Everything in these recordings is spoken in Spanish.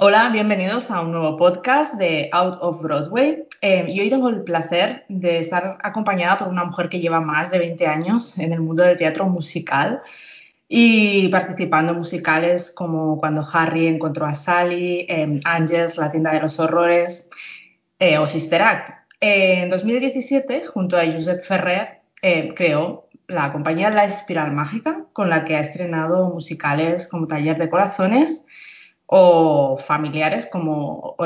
Hola, bienvenidos a un nuevo podcast de Out of Broadway. Eh, y hoy tengo el placer de estar acompañada por una mujer que lleva más de 20 años en el mundo del teatro musical y participando en musicales como Cuando Harry encontró a Sally, eh, Angels, La tienda de los horrores eh, o Sister Act. en 2017, junto a Josep Ferrer, eh, creó la compañía La Espiral Mágica, con la que ha estrenado musicales como Taller de Corazones o familiares como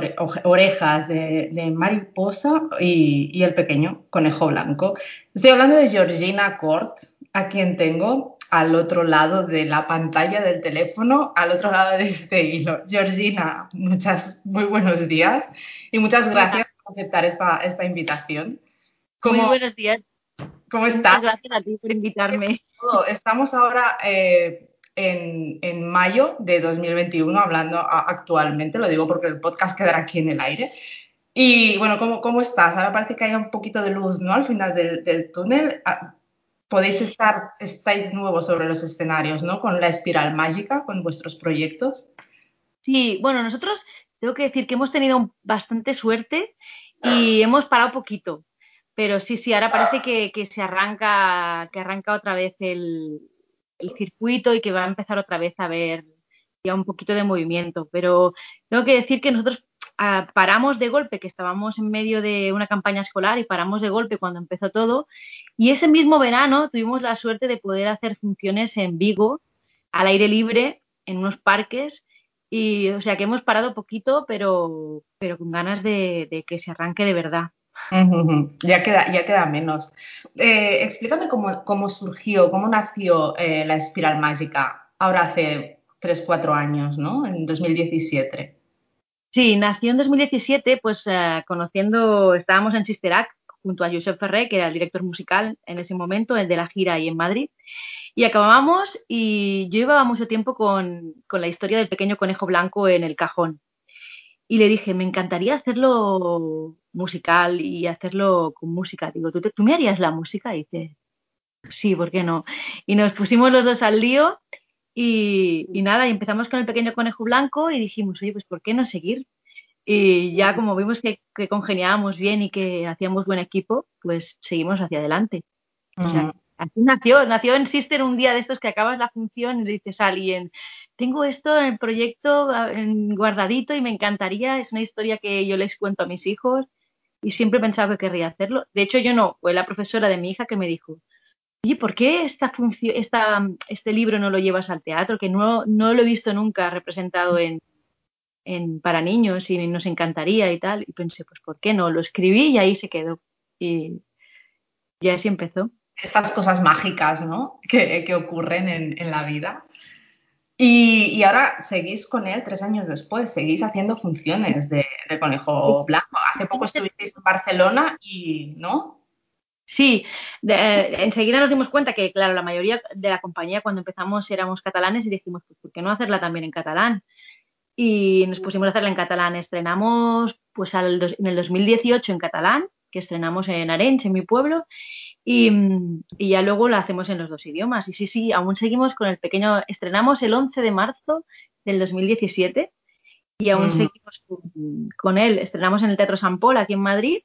Orejas de, Mariposa y, El Pequeño Conejo Blanco. Estoy hablando de Georgina Cort, a quien tengo al otro lado de la pantalla del teléfono, al otro lado de este hilo. Georgina, muchas, muy buenos días y muchas gracias por aceptar esta, esta invitación. muy buenos días. ¿Cómo estás? Muchas gracias a ti por invitarme. Estamos ahora eh, en, mayo de 2021, hablando actualmente, lo digo porque el podcast quedará aquí en el aire. Y bueno, ¿cómo, cómo estás? Ahora parece que hay un poquito de luz, ¿no? Al final del, túnel. Ah, podéis estar, estáis nuevos sobre los escenarios, ¿no? Con la espiral mágica, con vuestros proyectos. Sí, bueno, nosotros tengo que decir que hemos tenido bastante suerte y hemos parado poquito. Pero sí, sí, ahora parece que, que se arranca, que arranca otra vez el, el circuito y que va a empezar otra vez a ver ya un poquito de movimiento. Pero tengo que decir que nosotros ah, paramos de golpe, que estábamos en medio de una campaña escolar y paramos de golpe cuando empezó todo. Y ese mismo verano tuvimos la suerte de poder hacer funciones en Vigo, al aire libre, en unos parques. Y o sea que hemos parado poquito, pero, pero con ganas de que se arranque de verdad. Ya queda, ya queda menos. Eh, explícame cómo, surgió, cómo nació eh, la espiral mágica ahora hace 3, 4 años, ¿no? En 2017. Sí, nació en 2017, pues eh, conociendo, estábamos en Sister Act junto a Josep Ferré, que era el director musical en ese momento, el de la gira ahí en Madrid. Y acabamos y yo llevaba mucho tiempo con, con la historia del pequeño conejo blanco en el cajón. Y le dije, me encantaría hacerlo musical y hacerlo con música. Digo, ¿tú, ¿tú me harías la música? Y dice, sí, ¿por qué no? Y nos pusimos los dos al lío y, nada, y empezamos con el pequeño conejo blanco y dijimos, oye, pues ¿por qué no seguir? Y ya como vimos que, congeniábamos bien y que hacíamos buen equipo, pues seguimos hacia adelante. O sea, así nació, nació en Sister un día de estos que acabas la función y le dices a alguien, tengo esto en el proyecto guardadito y me encantaría, es una historia que yo les cuento a mis hijos y siempre he pensado que querría hacerlo. De hecho, yo no, fue la profesora de mi hija que me dijo, oye, ¿por qué esta esta, este libro no lo llevas al teatro? Que no, no lo he visto nunca representado en, en, para niños y nos encantaría y tal. Y pensé, pues, ¿por qué no? Lo escribí y ahí se quedó. Y, y así empezó. Estas cosas mágicas, ¿no? Que, que ocurren en, en la vida. Y, ahora seguís con él tres años después, seguís haciendo funciones de, conejo blanco. Hace poco estuvisteis en Barcelona y, ¿no? Sí, enseguida nos dimos cuenta que, claro, la mayoría de la compañía cuando empezamos éramos catalanes y dijimos, pues, ¿por qué no hacerla también en catalán? Y nos pusimos a hacerla en catalán. Estrenamos pues en el 2018 en catalán, que estrenamos en Arenys, en mi pueblo, y, ya luego la hacemos en los dos idiomas. Y sí, sí, aún seguimos con el pequeño, estrenamos el 11 de marzo del 2017 y aún seguimos con, él. Estrenamos en el Teatro San Paul aquí en Madrid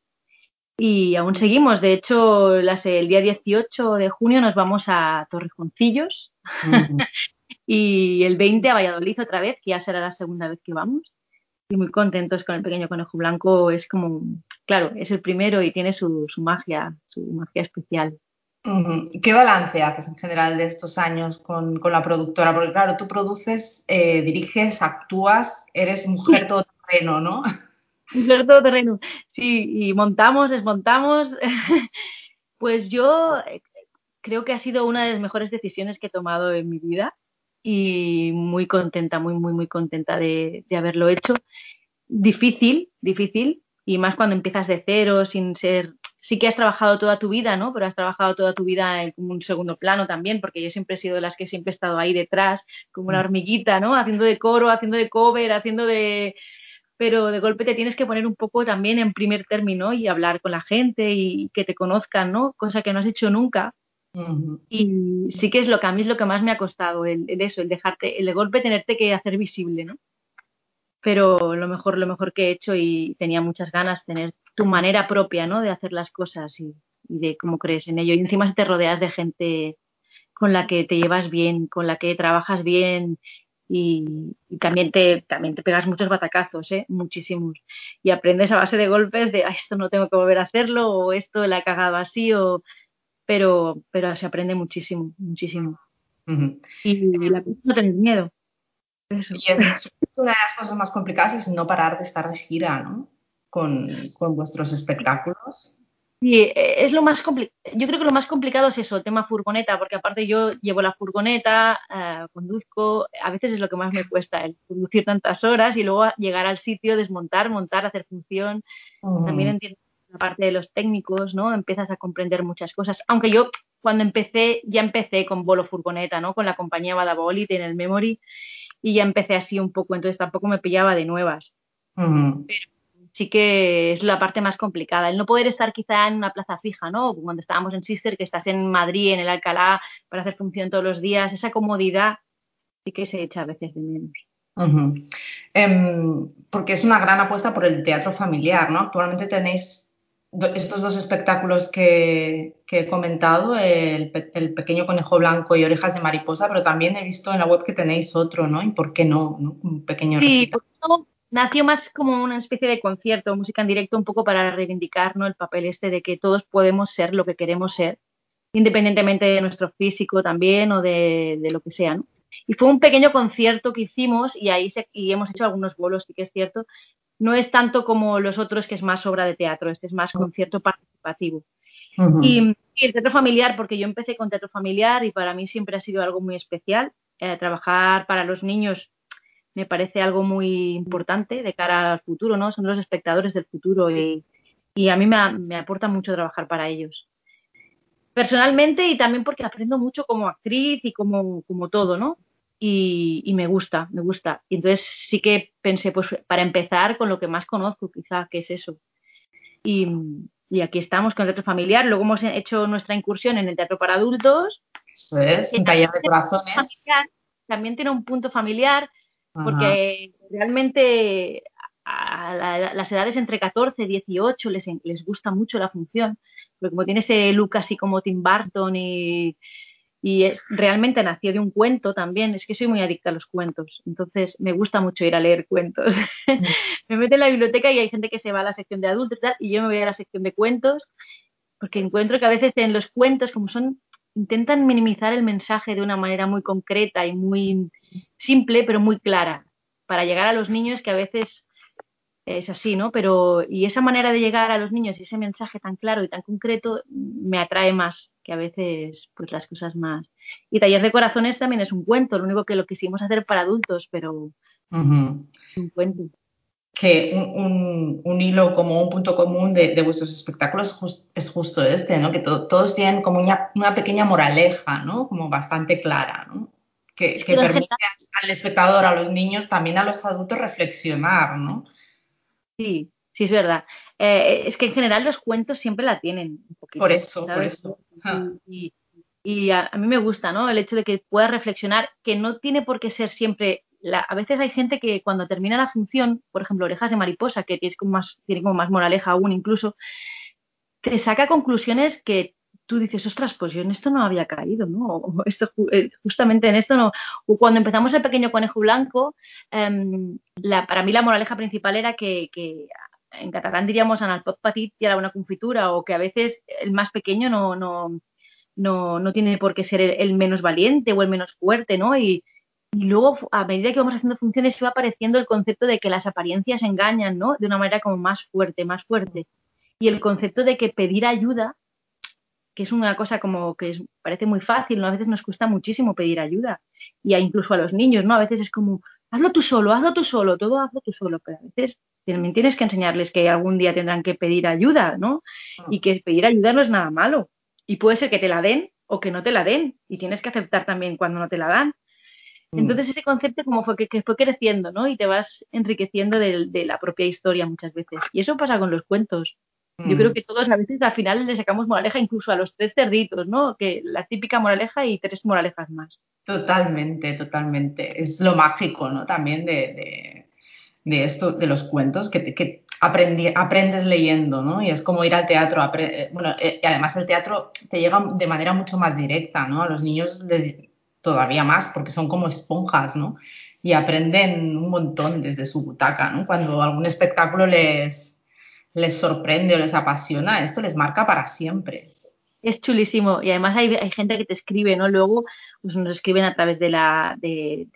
y aún seguimos. De hecho, las, el día 18 de junio nos vamos a Torrejoncillos y el 20 a Valladolid otra vez, que ya será la segunda vez que vamos y muy contentos con el pequeño conejo blanco. Es como, claro, es el primero y tiene su, magia, su magia especial. ¿Qué balance haces en general de estos años con, la productora? Porque claro, tú produces, eh, diriges, actúas, eres mujer todoterreno, ¿no? Mujer todoterreno, sí, y montamos, desmontamos. pues yo eh, creo que ha sido una de las mejores decisiones que he tomado en mi vida y muy contenta, muy, muy, muy contenta de, de haberlo hecho. Difícil, difícil, y más cuando empiezas de cero, sin ser sí que has trabajado toda tu vida, ¿no? Pero has trabajado toda tu vida en un segundo plano también, porque yo siempre he sido de las que siempre he estado ahí detrás, como una mm. hormiguita, ¿no? Haciendo de coro, haciendo de cover, haciendo de... Pero de golpe te tienes que poner un poco también en primer término y hablar con la gente y que te conozcan, ¿no? Cosa que no has hecho nunca. Y sí que es lo que a mí es lo que más me ha costado, el, eso, el dejarte, el golpe tenerte que hacer visible, ¿no? pero lo mejor, lo mejor que he hecho y tenía muchas ganas tener tu manera propia, ¿no? De hacer las cosas y, de cómo crees en ello. Y encima si te rodeas de gente con la que te llevas bien, con la que trabajas bien y, también, te, también te pegas muchos batacazos, ¿eh? muchísimos. Y aprendes a base de golpes de, esto no tengo que volver a hacerlo o esto la he cagado así, o... pero, pero se aprende muchísimo, muchísimo. Y la no tener miedo. Y es una de las cosas más complicadas es no parar de estar de gira, ¿no? Con, con vuestros espectáculos. Sí, e, es lo más complicado. Yo creo que lo más complicado es eso, el tema furgoneta, porque aparte yo llevo la furgoneta, eh, conduzco, a veces es lo que más me cuesta, el conducir tantas horas y luego llegar al sitio, desmontar, montar, hacer función. También entiendo la parte de los técnicos, ¿no? Empiezas a comprender muchas cosas. Aunque yo cuando empecé, ya empecé con Bolo Furgoneta, ¿no? Con la compañía Badabolit en el Memory y ya empecé así un poco, entonces tampoco me pillaba de nuevas. Pero sí que es la parte más complicada, el no poder estar quizá en una plaza fija, ¿no? Cuando estábamos en Sister, que estás en Madrid, en el Alcalá, para hacer función todos los días, esa comodidad sí que se echa a veces de menos. Em, porque es una gran apuesta por el teatro familiar, ¿no? Actualmente tenéis estos dos espectáculos que, he comentado, el, pequeño conejo blanco y orejas de mariposa, pero también he visto en la web que tenéis otro, ¿no? ¿Y por qué no? Un pequeño Sí, nació más como una especie de concierto, música en directo, un poco para reivindicar ¿no? el papel este de que todos podemos ser lo que queremos ser, independientemente de nuestro físico también o de, lo que sea, ¿no? Y fue un pequeño concierto que hicimos y ahí y hemos hecho algunos bolos, sí que es cierto, no es tanto como los otros que es más obra de teatro, este es más concierto participativo. y, el teatro familiar, porque yo empecé con teatro familiar y para mí siempre ha sido algo muy especial. Eh, trabajar para los niños me parece algo muy importante de cara al futuro, ¿no? Son los espectadores del futuro y, a mí me, aporta mucho trabajar para ellos. Personalmente y también porque aprendo mucho como actriz y como, como todo, ¿no? Y, me gusta, me gusta. Y entonces sí que pensé, pues para empezar con lo que más conozco, quizá, que es eso. Y, aquí estamos con el teatro familiar. Luego hemos hecho nuestra incursión en el teatro para adultos. Eso es, un taller de corazones. también tiene un punto familiar, porque realmente a las edades entre 14 y 18 les, les gusta mucho la función, porque como tiene ese look así como Tim Burton y, y es, realmente nació de un cuento también, es que soy muy adicta a los cuentos, entonces me gusta mucho ir a leer cuentos. Me meto en la biblioteca y hay gente que se va a la sección de adultos y, y yo me voy a la sección de cuentos, porque encuentro que a veces en los cuentos, como son, intentan minimizar el mensaje de una manera muy concreta y muy simple, pero muy clara, para llegar a los niños que a veces es así, ¿no? Pero, y esa manera de llegar a los niños y ese mensaje tan claro y tan concreto me atrae más que a veces, pues las cosas más. Y Taller de Corazones también es un cuento, lo único que lo quisimos hacer para adultos, pero un cuento. Que un, hilo como un punto común de, vuestros espectáculos es justo este, ¿no? Que todos tienen como una, pequeña moraleja, ¿no? Como bastante clara, ¿no? Que, que permite al espectador, a los niños, también a los adultos reflexionar, ¿no? Sí, sí, es verdad. Eh, es que en general los cuentos siempre la tienen. Un poquito, por eso, por eso. Y, a, mí me gusta, ¿no? El hecho de que puedas reflexionar, que no tiene por qué ser siempre. La, a veces hay gente que cuando termina la función, por ejemplo, Orejas de Mariposa, que tiene como más, tiene como más moraleja aún incluso, te saca conclusiones que tú dices, ostras, pues yo en esto no había caído, ¿no? eh, justamente en esto no. cuando empezamos el pequeño conejo blanco, em, para mí la moraleja principal era que, en catalán diríamos analpot petit y era una confitura, o que a veces el más pequeño no tiene por qué ser el, menos valiente o el menos fuerte, ¿no? Y, y luego, a medida que vamos haciendo funciones, iba apareciendo el concepto de que las apariencias engañan, ¿no? De una manera como más fuerte, más fuerte. Y el concepto de que pedir ayuda que es una cosa como que es, parece muy fácil, ¿no? A veces nos cuesta muchísimo pedir ayuda. Y incluso a los niños, ¿no? A veces es como, hazlo tú solo, hazlo tú solo, todo hazlo tú solo, pero a veces también tienes que enseñarles que algún día tendrán que pedir ayuda, ¿no? Ah. Y que pedir ayuda no es nada malo. Y puede ser que te la den o que no te la den. Y tienes que aceptar también cuando no te la dan. Mm. Entonces ese concepto como fue que, fue creciendo, ¿no? Y te vas enriqueciendo de, la propia historia muchas veces. Y eso pasa con los cuentos. Yo creo mm. que todos a veces al final le sacamos moraleja incluso a los tres cerditos, ¿no? Que la típica moraleja y tres moralejas más. Totalmente, totalmente. Es lo mágico, ¿no? También de, esto, de los cuentos, que, que aprendes leyendo, ¿no? Y es como ir al teatro. Eh, bueno, eh, y además el teatro te llega de manera mucho más directa, ¿no? A los niños les, todavía más, porque son como esponjas, ¿no? Y aprenden un montón desde su butaca, ¿no? Cuando algún espectáculo les, les sorprende o les apasiona, esto les marca para siempre. Es chulísimo y además hay, gente que te escribe, ¿no? Luego pues nos escriben a través de la, de,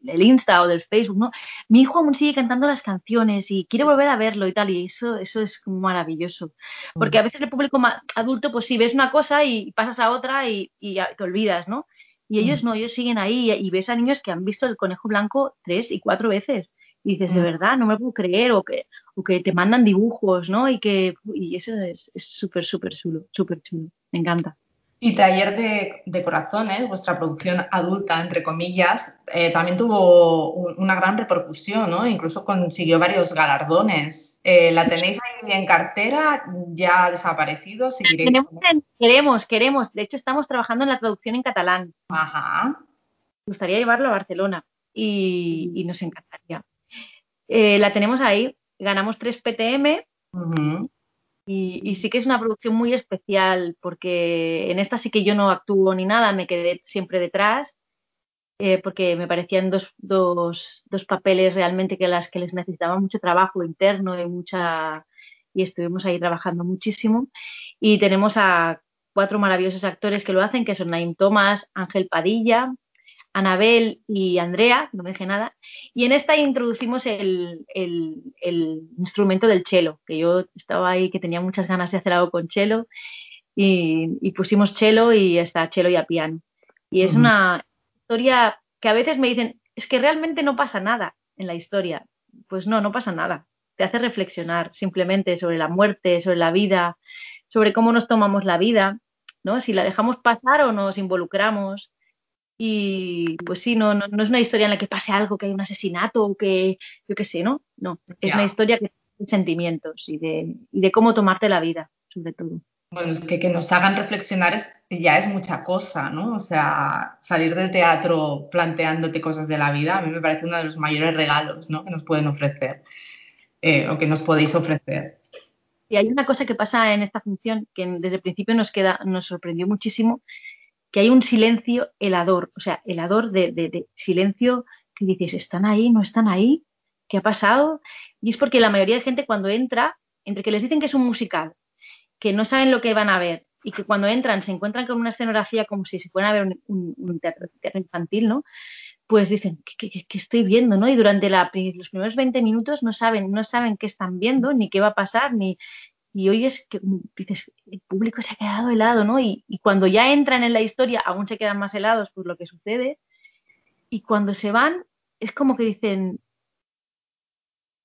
del Insta o del Facebook, ¿no? Mi hijo aún sigue cantando las canciones y quiere volver a verlo y tal, y eso, eso es maravilloso. Porque a veces el público adulto, pues sí, ves una cosa y pasas a otra y, y te olvidas, ¿no? Y ellos mm. no, ellos siguen ahí y, ves a niños que han visto el conejo blanco tres y cuatro veces. Y dices, de mm. verdad, no me puedo creer, o que, o que te mandan dibujos, ¿no? Y que y eso es súper, súper chulo, súper chulo. Me encanta. Y Taller de, de, Corazones, vuestra producción adulta, entre comillas, eh, también tuvo una gran repercusión, ¿no? Incluso consiguió varios galardones. Eh, ¿La tenéis ahí en cartera? ¿Ya ha desaparecido? queremos, queremos. De hecho, estamos trabajando en la traducción en catalán. Ajá. Me gustaría llevarlo a Barcelona y, nos encantaría. Eh, la tenemos ahí. Ganamos 3 PTM. y, y, sí que es una producción muy especial porque en esta sí que yo no actúo ni nada, me quedé siempre detrás eh, porque me parecían dos, dos, dos, papeles realmente que las que les necesitaba mucho trabajo interno y mucha y estuvimos ahí trabajando muchísimo y tenemos a cuatro maravillosos actores que lo hacen que son Naim Tomás, Ángel Padilla, Anabel y Andrea, no me dije nada, y en esta introducimos el, el, el, instrumento del cello, que yo estaba ahí que tenía muchas ganas de hacer algo con cello y, y pusimos cello y está cello y a piano. Y es una historia que a veces me dicen, es que realmente no pasa nada en la historia. Pues no, no pasa nada. Te hace reflexionar simplemente sobre la muerte, sobre la vida, sobre cómo nos tomamos la vida, ¿no? Si la dejamos pasar o nos involucramos. Y pues sí, no, no, no es una historia en la que pase algo, que hay un asesinato o que, yo qué sé, ¿no? No, es una historia que tiene sentimientos y de, y de cómo tomarte la vida, sobre todo. Bueno, es que, que nos hagan reflexionar es, ya es mucha cosa, ¿no? O sea, salir del teatro planteándote cosas de la vida, a mí me parece uno de los mayores regalos, ¿no? Que nos pueden ofrecer eh, o que nos podéis ofrecer. Y hay una cosa que pasa en esta función que desde el principio nos queda, nos sorprendió muchísimo, que hay un silencio helador, o sea, helador de, de, silencio que dices, ¿están ahí? ¿No están ahí? ¿Qué ha pasado? Y es porque la mayoría de gente cuando entra, entre que les dicen que es un musical que no saben lo que van a ver y que cuando entran se encuentran con una escenografía como si se fueran a ver un, teatro, infantil, ¿no? Pues dicen, ¿qué, estoy viendo? ¿no? Y durante los primeros 20 minutos no saben, no saben qué están viendo, ni qué va a pasar, ni... Y hoy es que dices, el público se ha quedado helado, ¿no? Y, y cuando ya entran en la historia, aún se quedan más helados por lo que sucede. Y cuando se van, es como que dicen,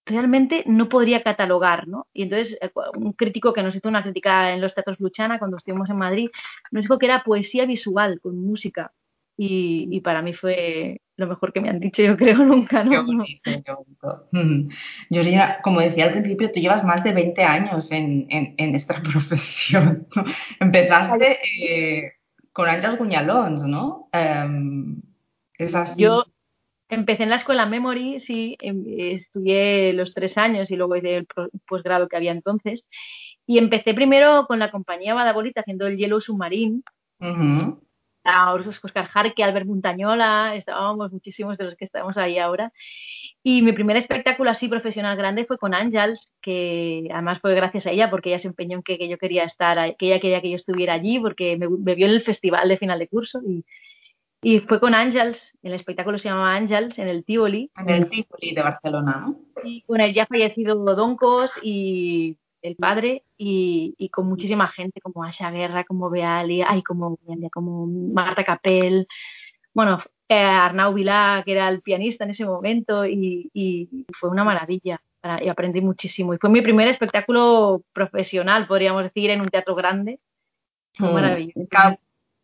realmente no podría catalogar, ¿no? Y entonces eh, un crítico que nos hizo una crítica en los teatros Luchana cuando estuvimos en Madrid, nos dijo que era poesía visual con música y, para mí fue lo mejor que me han dicho, yo creo, nunca, ¿no? Qué bonito, qué bonito. Georgina, como decía al principio, tú llevas más de 20 años en, esta profesión. Empezaste eh, con Anchas Guñalons, ¿no? Em, es así. Yo, Empecé en la escuela Memory, sí, em, estudié los tres años y luego hice el posgrado que había entonces. Y empecé primero con la compañía Badabolita haciendo el Yellow Submarine. Uh Oscar Jarque, Albert Montañola, estábamos muchísimos de los que estamos ahí ahora. Y mi primer espectáculo así profesional grande fue con Ángels, que además fue gracias a ella, porque ella se empeñó en que, yo quería estar, que ella quería que yo estuviera allí, porque me, me, vio en el festival de final de curso y, y fue con Ángels, el espectáculo se llamaba Ángels, en el Tivoli. En el Tivoli de Barcelona, ¿no? Y con el ya fallecido Doncos y el padre, y, con muchísima gente como Asha Guerra, como Beali, ay, como, como Marta Capel, bueno, eh, Arnau Vilá, que era el pianista en ese momento, y, fue una maravilla. Y aprendí muchísimo. Y fue mi primer espectáculo profesional, podríamos decir, en un teatro grande. Fue mm, maravilloso.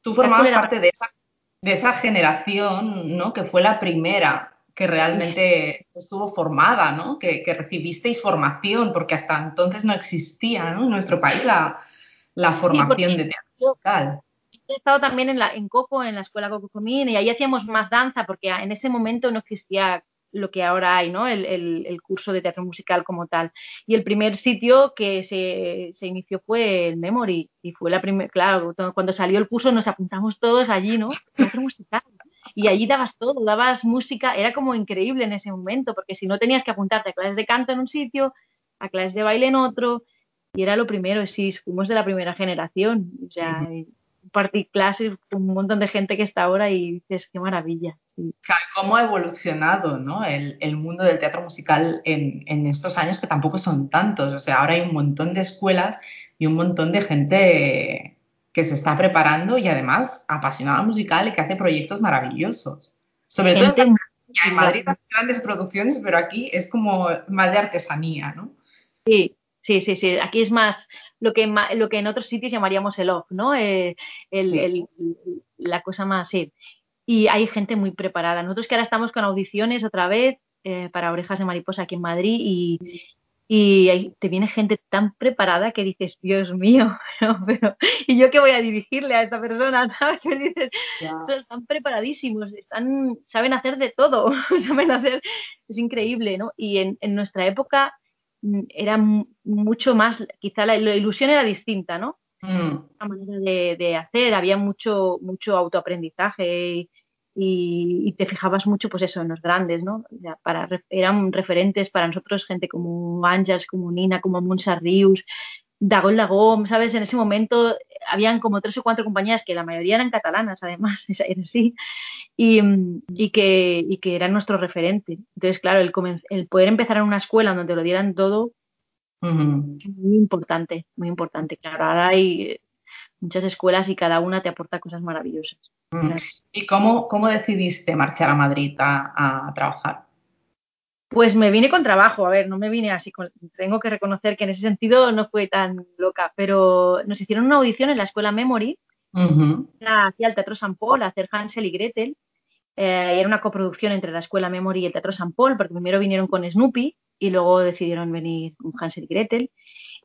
Tú formabas parte de esa, de esa generación, ¿no? Que fue la primera que realmente estuvo formada, ¿no? Que, recibisteis formación, porque hasta entonces no existía ¿no? en nuestro país la, formación de teatro musical he estado también en, la, en Coco, en la escuela Coco Comín, y ahí hacíamos más danza, porque en ese momento no existía lo que ahora hay, ¿no? El, el, curso de teatro musical como tal. Y el primer sitio que se, se inició fue el Memory, y fue la primera, claro, cuando salió el curso nos apuntamos todos allí, ¿no? Teatro musical. Y allí dabas todo, dabas música, era como increíble en ese momento, porque si no tenías que apuntarte a clases de canto en un sitio, a clases de baile en otro, y era lo primero, sí, fuimos de la primera generación, o sea, party clases con un montón de gente que está ahora y dices, qué maravilla. ¿Cómo ha evolucionado ¿no? el, el, mundo del teatro musical en, en, estos años que tampoco son tantos? O sea, ahora hay un montón de escuelas y un montón de gente que se está preparando y además apasionada musical y que hace proyectos maravillosos. Sobre todo en Madrid hay grandes producciones, pero aquí es como más de artesanía, ¿no? Sí, Sí, sí, sí. Aquí es más lo que, lo que en otros sitios llamaríamos el off, ¿no? Eh, el, la cosa más, sí. Y hay gente muy preparada. Nosotros que ahora estamos con audiciones otra vez eh, para Orejas de Mariposa aquí en Madrid y, y te viene gente tan preparada que dices, Dios mío, ¿y yo qué voy a dirigirle a esta persona? ¿Sabes? Que dices, están preparadísimos, están, saben hacer de todo, saben hacer, es increíble, ¿no? Y en, en nuestra época Mm, era mucho más, quizá la, ilusión era distinta, ¿no? Mm. La manera de, hacer, había mucho, mucho autoaprendizaje y, te fijabas mucho, pues eso, en los grandes, ¿no? Para, eran referentes para nosotros gente como Ángels, como Nina, como Monsa Rius, Dagol Dagom, ¿sabes? En ese momento habían como tres o cuatro compañías que la mayoría eran catalanas, además, era así, y, y, que, y que eran nuestro referente. Entonces, claro, el, el, poder empezar en una escuela donde lo dieran todo, muy importante, muy importante. Claro, ahora hay muchas escuelas y cada una te aporta cosas maravillosas. ¿Y cómo, cómo decidiste marchar a Madrid a, a trabajar? Pues me vine con trabajo, a ver, no me vine así, con, tengo que reconocer que en ese sentido no fue tan loca, pero nos hicieron una audición en la escuela Memory, hacia el Teatro San Paul, a hacer Hansel y Gretel, eh, y era una coproducción entre la escuela Memory y el Teatro San Paul, porque primero vinieron con Snoopy y luego decidieron venir con Hansel y Gretel,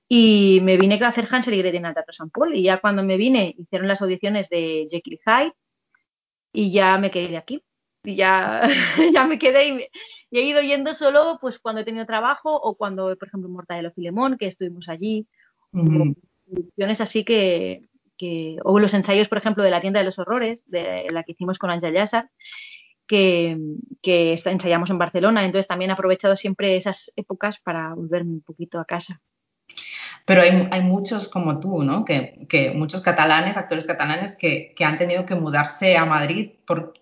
y me vine a hacer Hansel y Gretel en el Teatro San Paul, y ya cuando me vine hicieron las audiciones de Jekyll Hyde, y ya me quedé de aquí y ya, ya me quedé y, he ido yendo solo pues cuando he tenido trabajo o cuando, por ejemplo, Mortadelo Filemón, que estuvimos allí, producciones así que, que, o los ensayos, por ejemplo, de la tienda de los horrores, de la que hicimos con Angel Yassar, que, que ensayamos en Barcelona, entonces también he aprovechado siempre esas épocas para volverme un poquito a casa. Pero hay, hay, muchos como tú, ¿no? Que, que muchos catalanes, actores catalanes, que, que, han tenido que mudarse a Madrid por,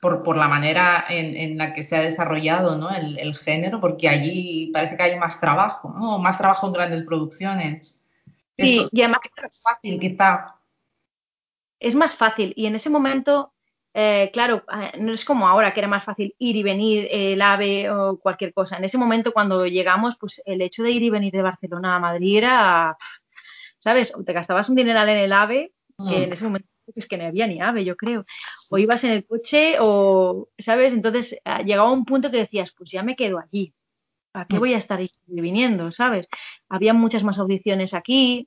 por, la manera en, la que se ha desarrollado ¿no? el, género, porque allí parece que hay más trabajo, ¿no? más trabajo en grandes producciones. Sí, y además es más fácil, quizá. Es más fácil, y en ese momento, eh, claro, eh, no es como ahora que era más fácil ir y venir el AVE o cualquier cosa. En ese momento, cuando llegamos, pues el hecho de ir y venir de Barcelona a Madrid era, ¿sabes? O te gastabas un dineral en el AVE, que en mm. ese momento es que no había ni ave, yo creo. O ibas en el coche o, ¿sabes? Entonces ah, llegaba un punto que decías, pues ya me quedo allí. ¿Para qué mm. voy a estar viniendo, sabes? Había muchas más audiciones aquí.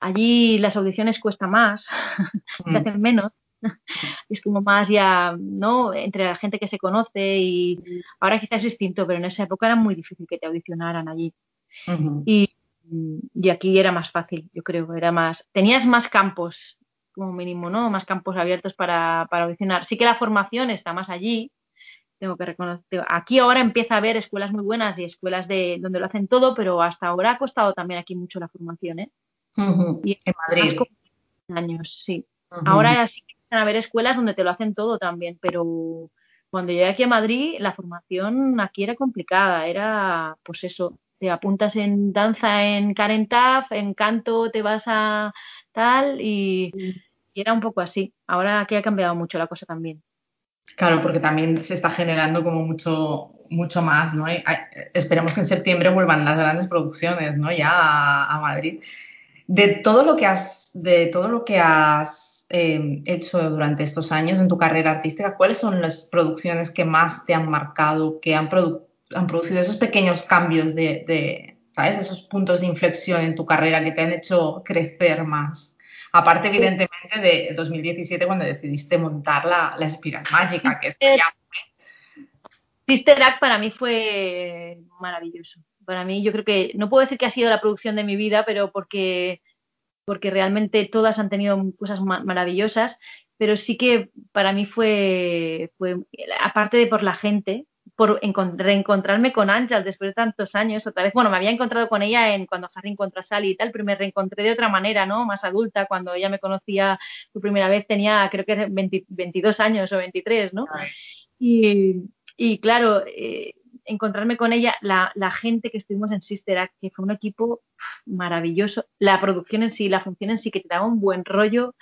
Allí las audiciones cuesta más, se mm. hacen menos. es como más ya, ¿no? Entre la gente que se conoce y ahora quizás es distinto, pero en esa época era muy difícil que te audicionaran allí. y, y, aquí era más fácil, yo creo, era más, tenías más campos como mínimo, ¿no? Más campos abiertos para, para audicionar. Sí que la formación está más allí, tengo que reconocer. Aquí ahora empieza a haber escuelas muy buenas y escuelas de donde lo hacen todo, pero hasta ahora ha costado también aquí mucho la formación, ¿eh? y en Madrid. Años, sí. Ahora sí que a haber escuelas donde te lo hacen todo también, pero cuando llegué aquí a Madrid, la formación aquí era complicada, era, pues eso, te apuntas en danza en Karen Taff, en canto te vas a tal y, y era un poco así. Ahora que ha cambiado mucho la cosa también. Claro, porque también se está generando como mucho, mucho más, ¿no? esperemos que en septiembre vuelvan las grandes producciones, ¿no? Ya a, Madrid. De todo lo que has, de todo lo que has eh, hecho durante estos años en tu carrera artística, ¿cuáles son las producciones que más te han marcado, que han, han producido esos pequeños cambios de, de, ¿sabes? Esos puntos de inflexión en tu carrera que te han hecho crecer más? Aparte, evidentemente, de 2017 cuando decidiste montar la, la Espiral Mágica, que es ya... Sister Act para mí fue maravilloso. Para mí, yo creo que, no puedo decir que ha sido la producción de mi vida, pero porque, porque realmente todas han tenido cosas maravillosas, pero sí que para mí fue, fue aparte de por la gente, por reencontrarme con Ángel después de tantos años, otra vez, bueno, me había encontrado con ella en cuando Harry encontró a Sally y tal, pero me reencontré de otra manera, ¿no? Más adulta, cuando ella me conocía por primera vez tenía, creo que 22 años o 23, ¿no? Y, y, claro, eh, encontrarme con ella, la, la, gente que estuvimos en Sister Act, que fue un equipo maravilloso, la producción en sí, la función en sí, que te daba un buen rollo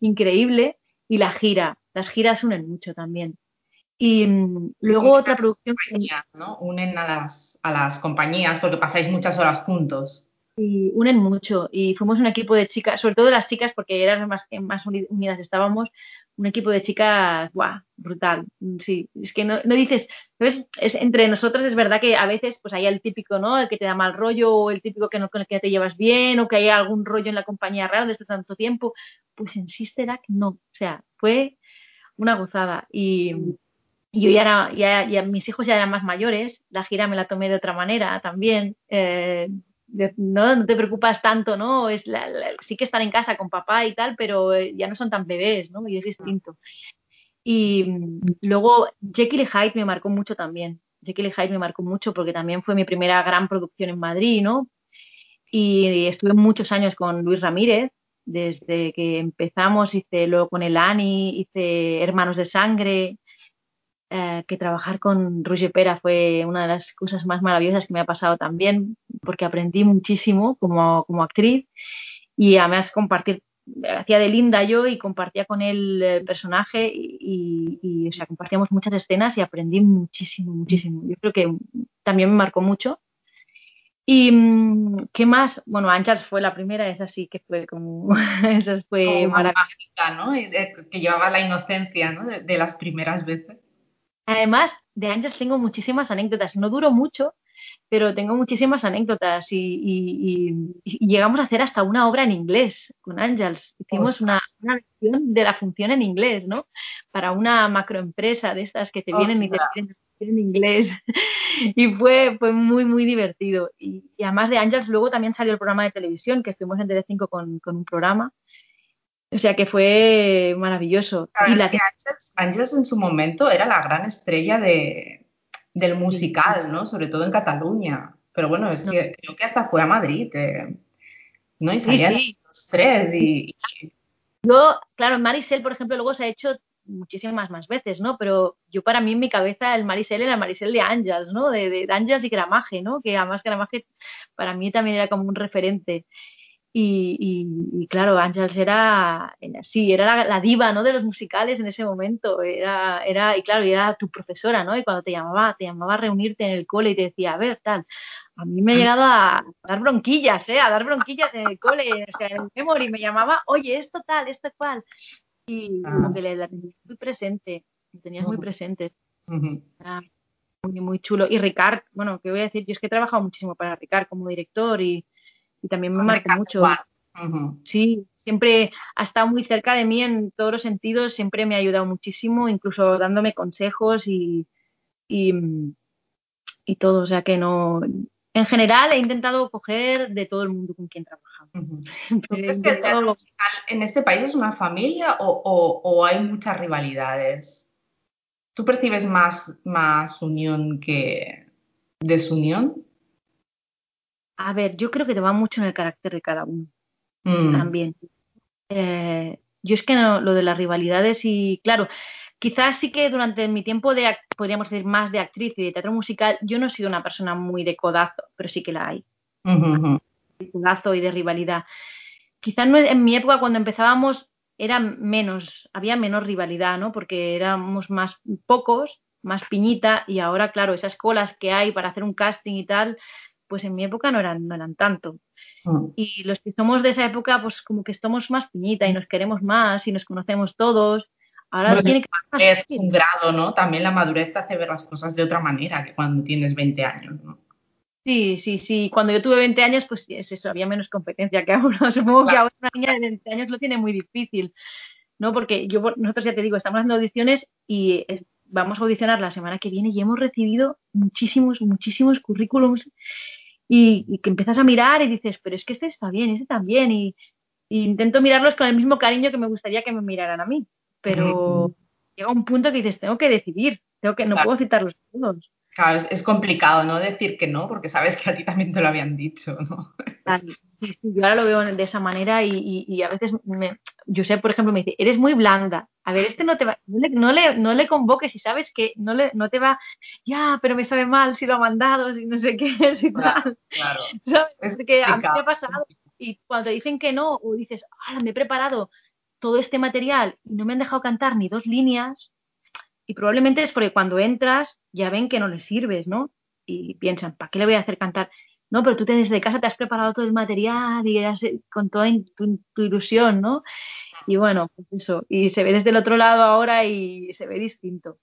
increíble, y la gira, las giras unen mucho también. Y mm, luego otra producción. ¿no? Unen a las, a las compañías porque pasáis muchas horas juntos. Y unen mucho. Y fuimos un equipo de chicas, sobre todo las chicas, porque eran más, más unidas estábamos, un equipo de chicas, ¡guau! Brutal. Sí, es que no, no dices, ¿sabes? Es, entre nosotros es verdad que a veces pues hay el típico, ¿no? El que te da mal rollo, o el típico que no con el que te llevas bien, o que hay algún rollo en la compañía raro desde tanto tiempo. Pues en Sister Act no. O sea, fue una gozada. Y, y yo ya era, ya, ya, mis hijos ya eran más mayores, la gira me la tomé de otra manera también. Eh, no, no te preocupas tanto, ¿no? Es la, sí que están en casa con papá y tal, pero eh, ya no son tan bebés, ¿no? Y es distinto. Y mm, luego Jekyll y Hyde me marcó mucho también. Jekyll y Hyde me marcó mucho porque también fue mi primera gran producción en Madrid, ¿no? Y estuve muchos años con Luis Ramírez, desde que empezamos, hice luego con el Ani, hice Hermanos de Sangre, eh, que trabajar con Roger Pera fue una de las cosas más maravillosas que me ha pasado también, porque aprendí muchísimo como, como actriz y además compartir, hacía de linda yo y compartía con él el personaje y, y, o sea, compartíamos muchas escenas y aprendí muchísimo, muchísimo. Yo creo que también me marcó mucho. ¿Y mm, qué más? Bueno, Anchars fue la primera, esa sí que fue como. esa fue maravillosa. ¿no? Que llevaba la inocencia ¿no? de, de, las primeras veces. Además, de Angels tengo muchísimas anécdotas. No duró mucho, pero tengo muchísimas anécdotas y, llegamos a hacer hasta una obra en inglés con Angels. Hicimos una, versión de la función en inglés, ¿no? Para una macroempresa de estas que te vienen y te piden en inglés. y fue, fue muy, muy divertido. Y, además de Angels, luego también salió el programa de televisión, que estuvimos en Tele5 con, con un programa o sea que fue maravilloso. y la... que Ángels, en su momento era la gran estrella de, del musical, ¿no? Sobre todo en Cataluña. Pero bueno, es que creo que hasta fue a Madrid, eh, ¿no? Y salían los tres y, Yo, claro, Marisel, por ejemplo, luego se ha hecho muchísimas más veces, ¿no? Pero yo para mí en mi cabeza el Marisel era el Marisel de Ángels, ¿no? De, de, Ángels y Gramaje, ¿no? Que además Gramaje para mí también era como un referente. Y, claro, Ángels era, sí, era la, diva, ¿no? De los musicales en ese momento. Era, era, y claro, era tu profesora, ¿no? Y cuando te llamaba, te llamaba a reunirte en el cole y te decía, a ver, tal. A mí me ha llegado a dar bronquillas, ¿eh? A dar bronquillas en el cole, o sea, en el memory. Me llamaba, oye, esto tal, esto cual. Y como ah. que la tenías muy presente, la tenías muy presente. muy, muy chulo. Y Ricard, bueno, ¿qué voy a decir? Yo es que he trabajado muchísimo para Ricard como director y y también me marcó mucho. Sí, siempre ha estado muy cerca de mí en todos los sentidos, siempre me ha ayudado muchísimo, incluso dándome consejos y, y, todo. O sea que no. En general he intentado coger de todo el mundo con quien trabajamos. ¿Crees que en este país es una familia o, o, hay muchas rivalidades? ¿Tú percibes más, más unión que desunión? A ver, yo creo que te va mucho en el carácter de cada uno mm. también. Eh, yo es que no, lo de las rivalidades y, claro, quizás sí que durante mi tiempo de, podríamos decir, más de actriz y de teatro musical, yo no he sido una persona muy de codazo, pero sí que la hay. De codazo y de rivalidad. Quizás no, en mi época, cuando empezábamos, era menos, había menos rivalidad, ¿no? Porque éramos más pocos, más piñita, y ahora, claro, esas colas que hay para hacer un casting y tal, pues en mi época no eran, no eran tanto. Mm. Y los que somos de esa época, pues como que estamos más piñita y nos queremos más y nos conocemos todos. Ahora tiene que es un grado, ¿no? También la madurez te hace ver las cosas de otra manera que cuando tienes 20 años, ¿no? Sí, sí, sí. Cuando yo tuve 20 años, pues es eso, había menos competencia que ahora. Supongo que ahora una niña de 20 años lo tiene muy difícil, ¿no? Porque yo, nosotros ya te digo, estamos haciendo audiciones y vamos a audicionar la semana que viene y hemos recibido muchísimos, muchísimos currículums y, que empiezas a mirar y dices, pero es que este está bien, este también, y, y, intento mirarlos con el mismo cariño que me gustaría que me miraran a mí, pero llega un punto que dices, tengo que decidir, tengo que, no puedo citarlos todos. Claro, es, complicado, ¿no? Decir que no, porque sabes que a ti también te lo habían dicho, ¿no? Sí, yo ahora lo veo de esa manera y, y, a veces me, sé por ejemplo, me dice, eres muy blanda. A ver, este no te va, no le, no le, no le convoques y sabes que no, le, no te va, ya, pero me sabe mal si lo ha mandado, si no sé qué, si tal. Claro. Es que a mí me ha pasado. Y cuando te dicen que no, o dices, ah, me he preparado todo este material y no me han dejado cantar ni dos líneas, y probablemente es porque cuando entras ya ven que no les sirves, ¿no? Y piensan, ¿para qué le voy a hacer cantar? No, pero tú te, desde casa te has preparado todo el material y con toda tu, ilusión, ¿no? Y bueno, pues eso, y se ve desde el otro lado ahora y se ve distinto.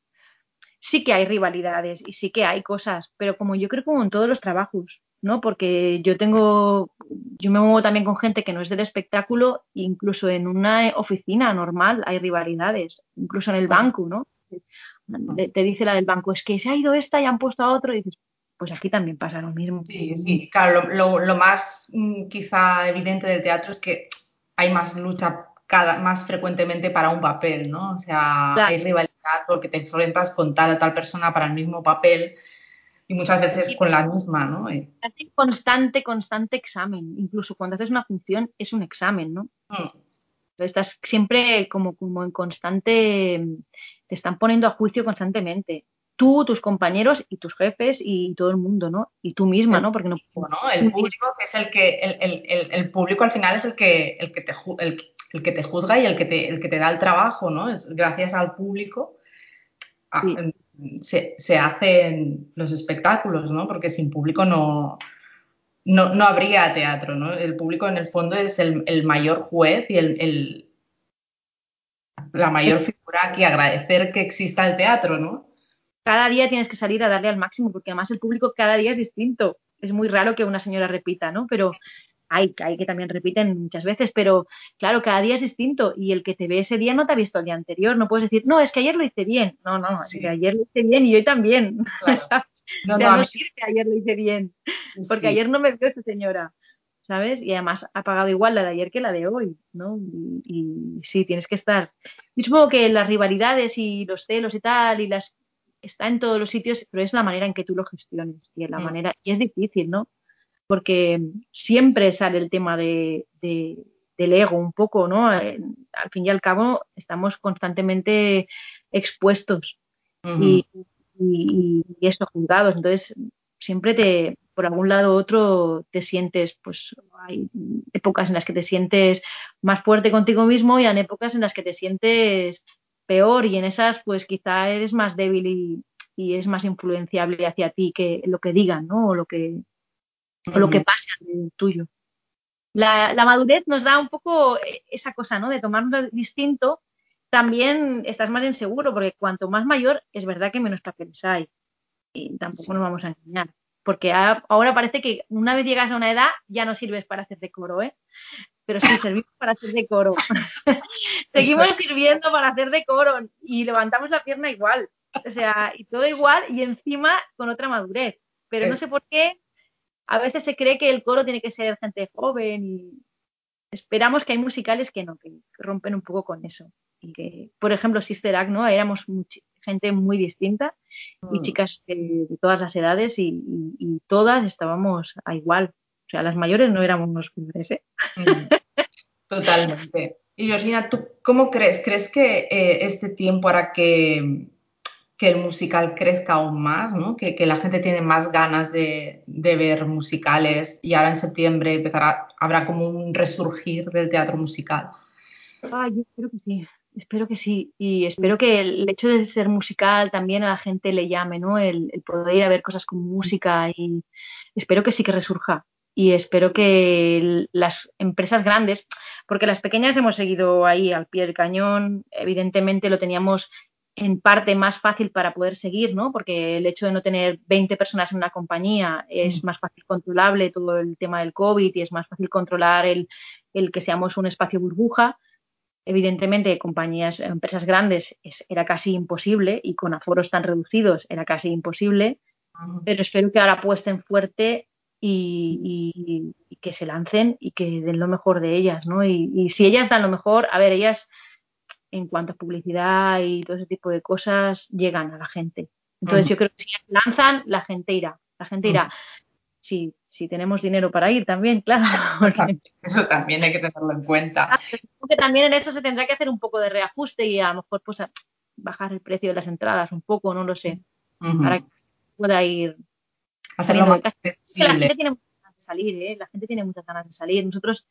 Sí que hay rivalidades y sí que hay cosas, pero como yo creo como en todos los trabajos, ¿no? Porque yo tengo, yo me muevo también con gente que no es del espectáculo, incluso en una oficina normal hay rivalidades, incluso en el banco, ¿no? Te dice la del banco, es que se ha ido esta y han puesto a otro y dices, pues aquí también pasa lo mismo. Sí, sí, claro, lo, más mm, quizá evidente del teatro es que hay más lucha cada, más frecuentemente para un papel, ¿no? O sea, hay rivalidad porque te enfrentas con tal o tal persona para el mismo papel y muchas veces con la misma, ¿no? Hace constante, constante examen. Incluso cuando haces una función es un examen, ¿no? Mm. Estás siempre como, como en constante, te están poniendo a juicio constantemente tú, tus compañeros y tus jefes y todo el mundo, ¿no? Y tú misma, ¿no? Porque no. el público que es el que el, público al final es el que el que te el, que te juzga y el que te el que te da el trabajo, ¿no? Es gracias al público se, hacen los espectáculos, ¿no? Porque sin público no, no, no habría teatro, ¿no? El público en el fondo es el, mayor juez y el, la mayor figura que agradecer que exista el teatro, ¿no? Cada día tienes que salir a darle al máximo, porque además el público cada día es distinto. Es muy raro que una señora repita, ¿no? Pero hay, hay que también repiten muchas veces, pero claro, cada día es distinto y el que te ve ese día no te ha visto el día anterior. No puedes decir, no, es que ayer lo hice bien. No, no, es que ayer lo hice bien y hoy también. No, no, no que ayer lo hice bien, porque ayer no me vio esa señora. ¿sabes? Y además ha pagado igual la de ayer que la de hoy, ¿no? Y, sí, tienes que estar. Yo supongo que las rivalidades y los celos y tal, y las está en todos los sitios, pero es la manera en que tú lo gestiones y la mm. manera y es difícil, ¿no? Porque siempre sale el tema de, del ego un poco, ¿no? al fin y al cabo estamos constantemente expuestos y, y, eso juzgados, entonces siempre te por algún lado u otro te sientes, pues hay épocas en las que te sientes más fuerte contigo mismo y hay épocas en las que te sientes peor y en esas pues quizá eres más débil y, es más influenciable hacia ti que lo que digan, ¿no? O lo que, o lo que pase tuyo. La, madurez nos da un poco eh, esa cosa, ¿no? De tomarlo distinto. También estás más inseguro, porque cuanto más mayor, es verdad que menos papeles hay. Y tampoco nos vamos a engañar. Porque ahora parece que una vez llegas a una edad ya no sirves para hacer decoro, ¿eh? Pero sí servimos para hacer decoro. Seguimos sirviendo para hacer decoro y levantamos la pierna igual. O sea, y todo igual y encima con otra madurez. Pero no sé por qué a veces se cree que el coro tiene que ser gente joven y esperamos que hay musicales que no, que rompen un poco con eso. Y que, por ejemplo, Sister Act, ¿no? Éramos gente muy distinta y mm. chicas de, todas las edades y, todas estábamos a igual. O sea, las mayores no éramos unos ¿eh? Totalmente. Y Georgina, ¿tú cómo crees? ¿Crees que eh, este tiempo hará que, que, el musical crezca aún más, ¿no? que, que la gente tiene más ganas de, de, ver musicales y ahora en septiembre empezará, habrá como un resurgir del teatro musical? Ah, yo espero que sí, espero que sí. Y espero que el hecho de ser musical también a la gente le llame, ¿no? El, el poder ir a ver cosas con música y espero que sí que resurja. Y espero que las empresas grandes, porque las pequeñas hemos seguido ahí al pie del cañón, evidentemente lo teníamos en parte más fácil para poder seguir, ¿no? Porque el hecho de no tener 20 personas en una compañía es mm. más fácil controlable todo el tema del COVID y es más fácil controlar el, el que seamos un espacio burbuja evidentemente compañías, empresas grandes era casi imposible y con aforos tan reducidos era casi imposible, pero espero que ahora apuesten fuerte y, que se lancen y que den lo mejor de ellas, ¿no? Y, si ellas dan lo mejor, a ver, ellas en cuanto a publicidad y todo ese tipo de cosas llegan a la gente. Entonces yo creo que si lanzan, la gente irá, la gente irá. Sí, si tenemos dinero para ir también, claro. Eso también hay que tenerlo en cuenta. Ah, también en eso se tendrá que hacer un poco de reajuste y a lo mejor pues bajar el precio de las entradas un poco, no lo sé, para que pueda ir saliendo de casa. La gente tiene muchas ganas de salir, ¿eh? La gente tiene muchas ganas de salir. Nosotros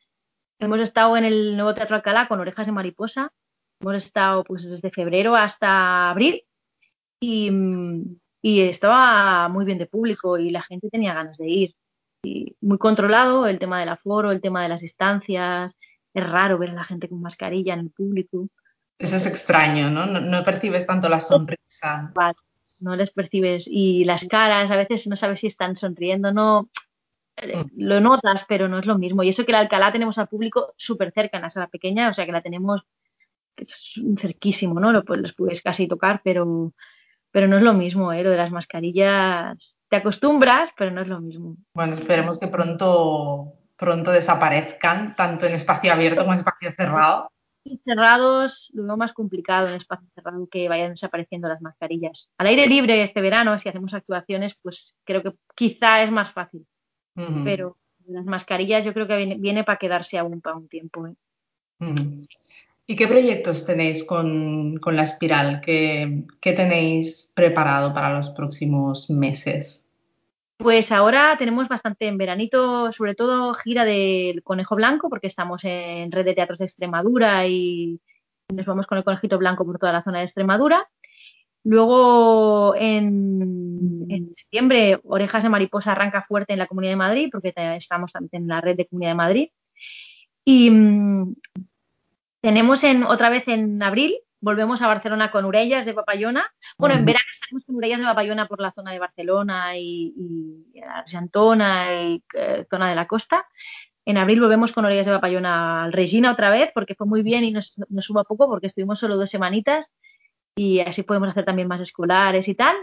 hemos estado en el nuevo Teatro Alcalá con Orejas de Mariposa, hemos estado pues desde febrero hasta abril y, y estaba muy bien de público y la gente tenía ganas de ir muy controlado el tema del aforo, el tema de las distancias. Es raro ver a la gente con mascarilla en el público. Eso es extraño, ¿no? No, percibes tanto la sonrisa. No les percibes. Y las caras, a veces no sabes si están sonriendo, no. Eh, mm. Lo notas, pero no es lo mismo. Y eso que la Alcalá tenemos al público súper cerca en la sala pequeña, o sea que la tenemos cerquísimo, ¿no? Lo, pues, los puedes casi tocar, pero, pero no es lo mismo, ¿eh? Lo de las mascarillas te acostumbras, pero no es lo mismo. Bueno, esperemos que pronto, pronto desaparezcan, tanto en espacio abierto como en espacio cerrado. Cerrados, lo más complicado en espacio cerrado que vayan desapareciendo las mascarillas. Al aire libre este verano, si hacemos actuaciones, pues creo que quizá es más fácil. Pero las mascarillas yo creo que viene, para quedarse aún para un tiempo. ¿eh? ¿Y qué proyectos tenéis con, la espiral? ¿Qué, tenéis preparado para los próximos meses? Pues ahora tenemos bastante en veranito, sobre todo gira del Conejo Blanco, porque estamos en Red de Teatros de Extremadura y nos vamos con el Conejito Blanco por toda la zona de Extremadura. Luego en, septiembre Orejas de Mariposa arranca fuerte en la Comunidad de Madrid, porque estamos en la red de Comunidad de Madrid. Y mm, tenemos en, otra vez en abril, volvemos a Barcelona con Urellas de Papayona. Bueno, en verano estaremos con Urellas de Papayona por la zona de Barcelona y, y Argentona y eh, zona de la costa. En abril volvemos con Urellas de Papayona al Regina otra vez, porque fue muy bien y nos, nos hubo poco, porque estuvimos solo dos semanitas y así podemos hacer también más escolares y tal.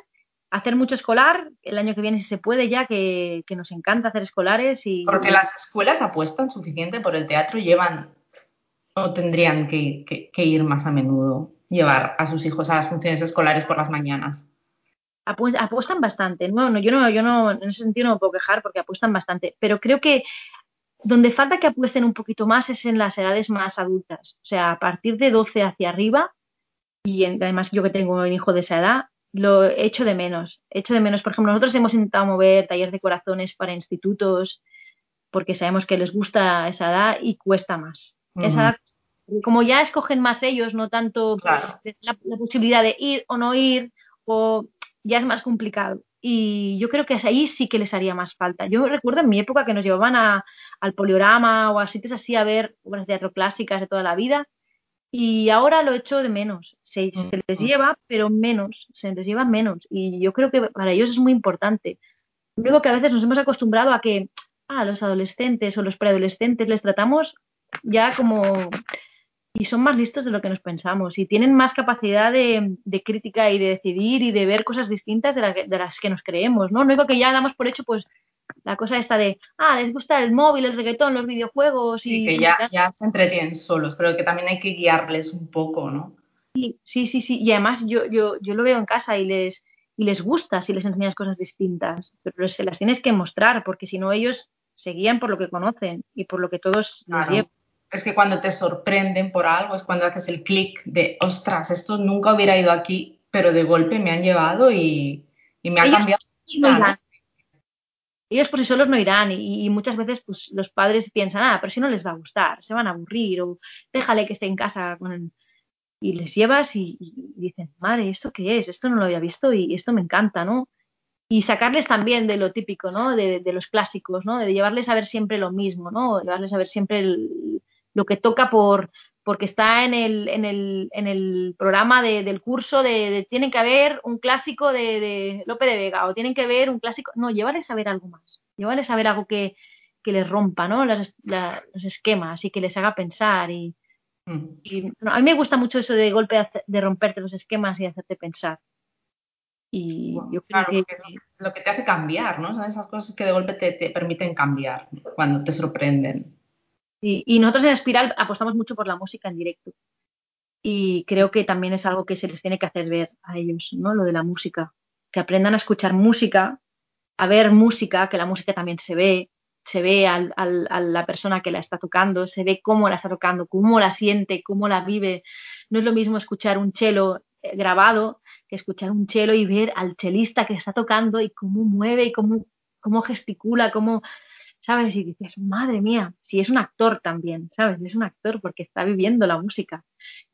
Hacer mucho escolar, el año que viene si se puede ya, que, que nos encanta hacer escolares. y Porque las escuelas apuestan suficiente por el teatro, llevan o tendrían que, ir más a menudo, llevar a sus hijos a las funciones escolares por las mañanas? apuestan bastante. No, yo no, yo no, en ese sentido no me puedo quejar porque apuestan bastante. Pero creo que donde falta que apuesten un poquito más es en las edades más adultas. O sea, a partir de 12 hacia arriba, y además yo que tengo un hijo de esa edad, lo echo de menos. Echo de menos, por ejemplo, nosotros hemos intentado mover talleres de corazones para institutos porque sabemos que les gusta esa edad y cuesta más como ya escogen más ellos, no tanto la, posibilidad de ir o no ir, o ya es más complicado. Y yo creo que ahí sí que les haría más falta. Yo recuerdo en mi época que nos llevaban al poliorama o a sitios así a ver obras de teatro clásicas de toda la vida. Y ahora lo echo de menos. Se, se, les lleva, pero menos. Se les lleva menos. Y yo creo que para ellos es muy importante. Luego que a veces nos hemos acostumbrado a que a los adolescentes o los preadolescentes les tratamos ya como y son más listos de lo que nos pensamos y tienen más capacidad de, crítica y de decidir y de ver cosas distintas de, las que nos creemos, ¿no? No digo que ya damos por hecho, pues, la cosa esta de, ah, les gusta el móvil, el reggaetón, los videojuegos y... que ya, ya se entretienen solos, pero que también hay que guiarles un poco, ¿no? Sí, sí, sí, sí. y además yo, yo, yo lo veo en casa y les, y les gusta si les enseñas cosas distintas, pero se las tienes que mostrar porque si no ellos se guían por lo que conocen y por lo que todos nos llevan es que cuando te sorprenden por algo es cuando haces el clic de, ostras, esto nunca hubiera ido aquí, pero de golpe me han llevado y, me ha cambiado. Ellos por sí solos no irán y, muchas veces pues, los padres piensan, ah, pero si no les va a gustar, se van a aburrir o déjale que esté en casa con y les llevas y, dicen, madre, ¿esto qué es? Esto no lo había visto y esto me encanta, ¿no? Y sacarles también de lo típico, ¿no? De, los clásicos, ¿no? De llevarles a ver siempre lo mismo, ¿no? Llevarles a ver siempre lo que toca por, porque está en el, en el, en el programa del curso de, tienen que haber un clásico de, de, Lope de Vega o tienen que ver un clásico. No, llevarles a ver algo más, llevarles a ver algo que, que les rompa ¿no? los esquemas y que les haga pensar. Y, mm. a mí me gusta mucho eso de golpe de romperte los esquemas y hacerte pensar. Y yo creo que... Lo que te hace cambiar, ¿no? Son esas cosas que de golpe te, te permiten cambiar cuando te sorprenden. Y, nosotros en Espiral apostamos mucho por la música en directo. Y creo que también es algo que se les tiene que hacer ver a ellos, ¿no? Lo de la música. Que aprendan a escuchar música, a ver música, que la música también se ve, se ve a la persona que la está tocando, se ve cómo la está tocando, cómo la siente, cómo la vive. No es lo mismo escuchar un cello eh, grabado que escuchar un cello y ver al chelista que está tocando y cómo mueve y cómo, cómo gesticula, cómo, ¿sabes? Y dices, madre mía, si es un actor también, ¿sabes? Es un actor porque está viviendo la música.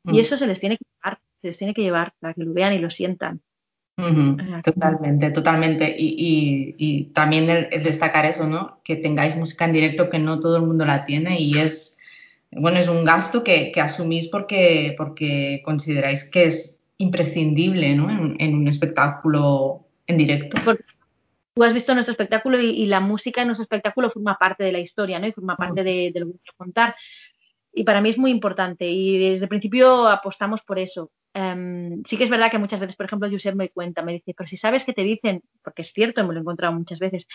Y mm. eso se les tiene que llevar, se les tiene que llevar para que lo vean y lo sientan. Totalmente, totalmente. Y, también el, destacar eso, ¿no? Que tengáis música en directo que no todo el mundo la tiene y es, bueno, es un gasto que, asumís porque, porque consideráis que es imprescindible, ¿no? En, un espectáculo en directo tú has visto nuestro espectáculo y, la música en nuestro espectáculo forma parte de la historia, ¿no? Y forma parte de, lo que contar. Y para mí es muy importante y desde el principio apostamos por eso. Em, sí que es verdad que muchas veces, por ejemplo, Josep me cuenta, me dice, pero si sabes que te dicen, porque es cierto, me lo he encontrado muchas veces,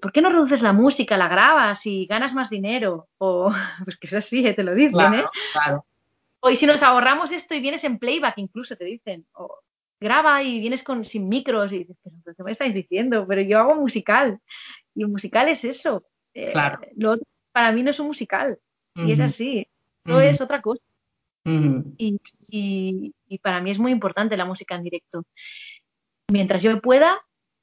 ¿por qué no reduces la música, la grabas y ganas más dinero? O, pues que es así, te lo dicen, ¿eh? Claro. O y si nos ahorramos esto y vienes en playback, incluso te dicen. O, graba y vienes con, sin micros y dices, pero ¿qué me estáis diciendo? Pero yo hago musical y un musical es eso. Eh, claro. lo para mí no es un musical y es así, no es otra cosa. y, y, para mí es muy importante la música en directo. Mientras yo pueda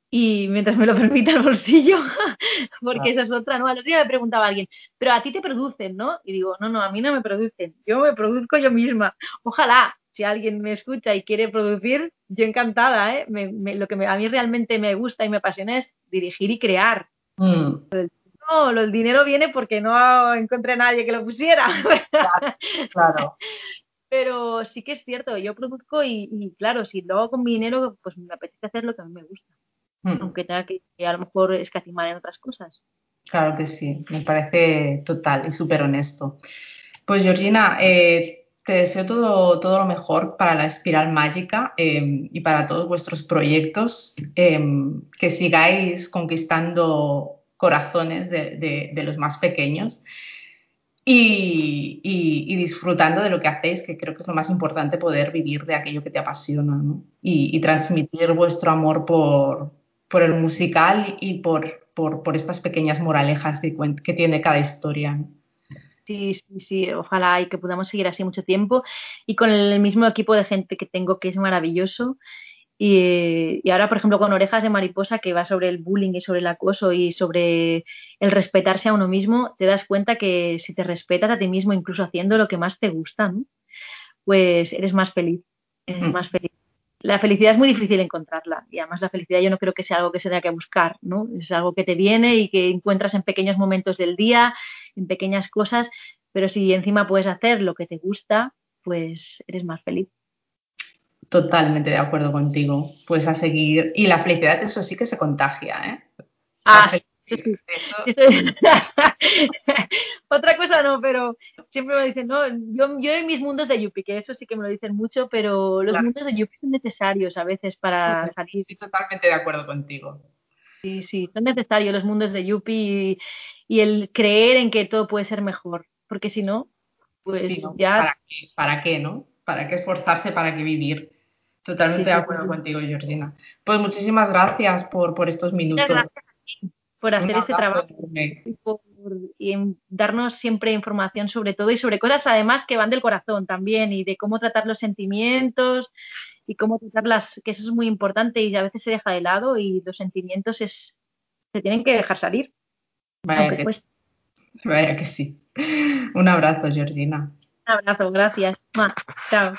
y mientras me lo permita el bolsillo, porque esa es otra, ¿no? Al otro día me preguntaba alguien, pero a ti te producen, ¿no? Y digo, no, no, a mí no me producen, yo me produzco yo misma. Ojalá, si alguien me escucha y quiere producir, yo encantada, ¿eh? lo que a mí realmente me gusta y me apasiona es dirigir y crear. Mm. No, el dinero viene porque no encontré a nadie que lo pusiera. Claro, Pero sí que es cierto, yo produzco y, claro, si lo hago con mi dinero, pues me apetece hacer lo que a mí me gusta. Mm. Aunque tenga que, a lo mejor escatimar en otras cosas. Claro que sí, me parece total y súper honesto. Pues Georgina, eh, te deseo todo, todo lo mejor para la espiral mágica em, y para todos vuestros proyectos, em, que sigáis conquistando corazones de, los más pequeños y, disfrutando de lo que hacéis, que creo que es lo más importante, poder vivir de aquello que te apasiona y, transmitir vuestro amor por, el musical y por, por, estas pequeñas moralejas que tiene cada historia. Sí, sí, sí, ojalá y que podamos seguir así mucho tiempo y con el mismo equipo de gente que tengo que es maravilloso. Y, ahora, por ejemplo, con Orejas de Mariposa, que va sobre el bullying y sobre el acoso y sobre el respetarse a uno mismo, te das cuenta que si te respetas a ti mismo, incluso haciendo lo que más te gusta, pues eres más feliz, eres mm. más feliz. La felicidad es muy difícil encontrarla y además la felicidad yo no creo que sea algo que se tenga que buscar, ¿no? Es algo que te viene y que encuentras en pequeños momentos del día en pequeñas cosas, pero si encima puedes hacer lo que te gusta, pues eres más feliz. Totalmente de acuerdo contigo. Pues a seguir. Y la felicidad, eso sí que se contagia, ¿eh? Ah, Otra cosa no, pero siempre me dicen, no, yo, yo en mis mundos de Yupi, que eso sí que me lo dicen mucho, pero los mundos de Yupi son necesarios a veces para salir. Estoy totalmente de acuerdo contigo. Sí, sí, son necesarios los mundos de Yupi y, y el creer en que todo puede ser mejor, porque si no, pues ya... ¿para qué, no? ¿Para qué esforzarse? ¿Para qué vivir? Totalmente de acuerdo contigo, Georgina. Pues muchísimas gracias por, por estos minutos. Gracias por hacer este trabajo y, por, y darnos siempre información sobre todo y sobre cosas además que van del corazón también y de cómo tratar los sentimientos y cómo tratarlas, que eso es muy importante y a veces se deja de lado y los sentimientos es, se tienen que dejar salir. Vaya, que, sí. Un abrazo, Georgina. Un abrazo, gracias. Chao.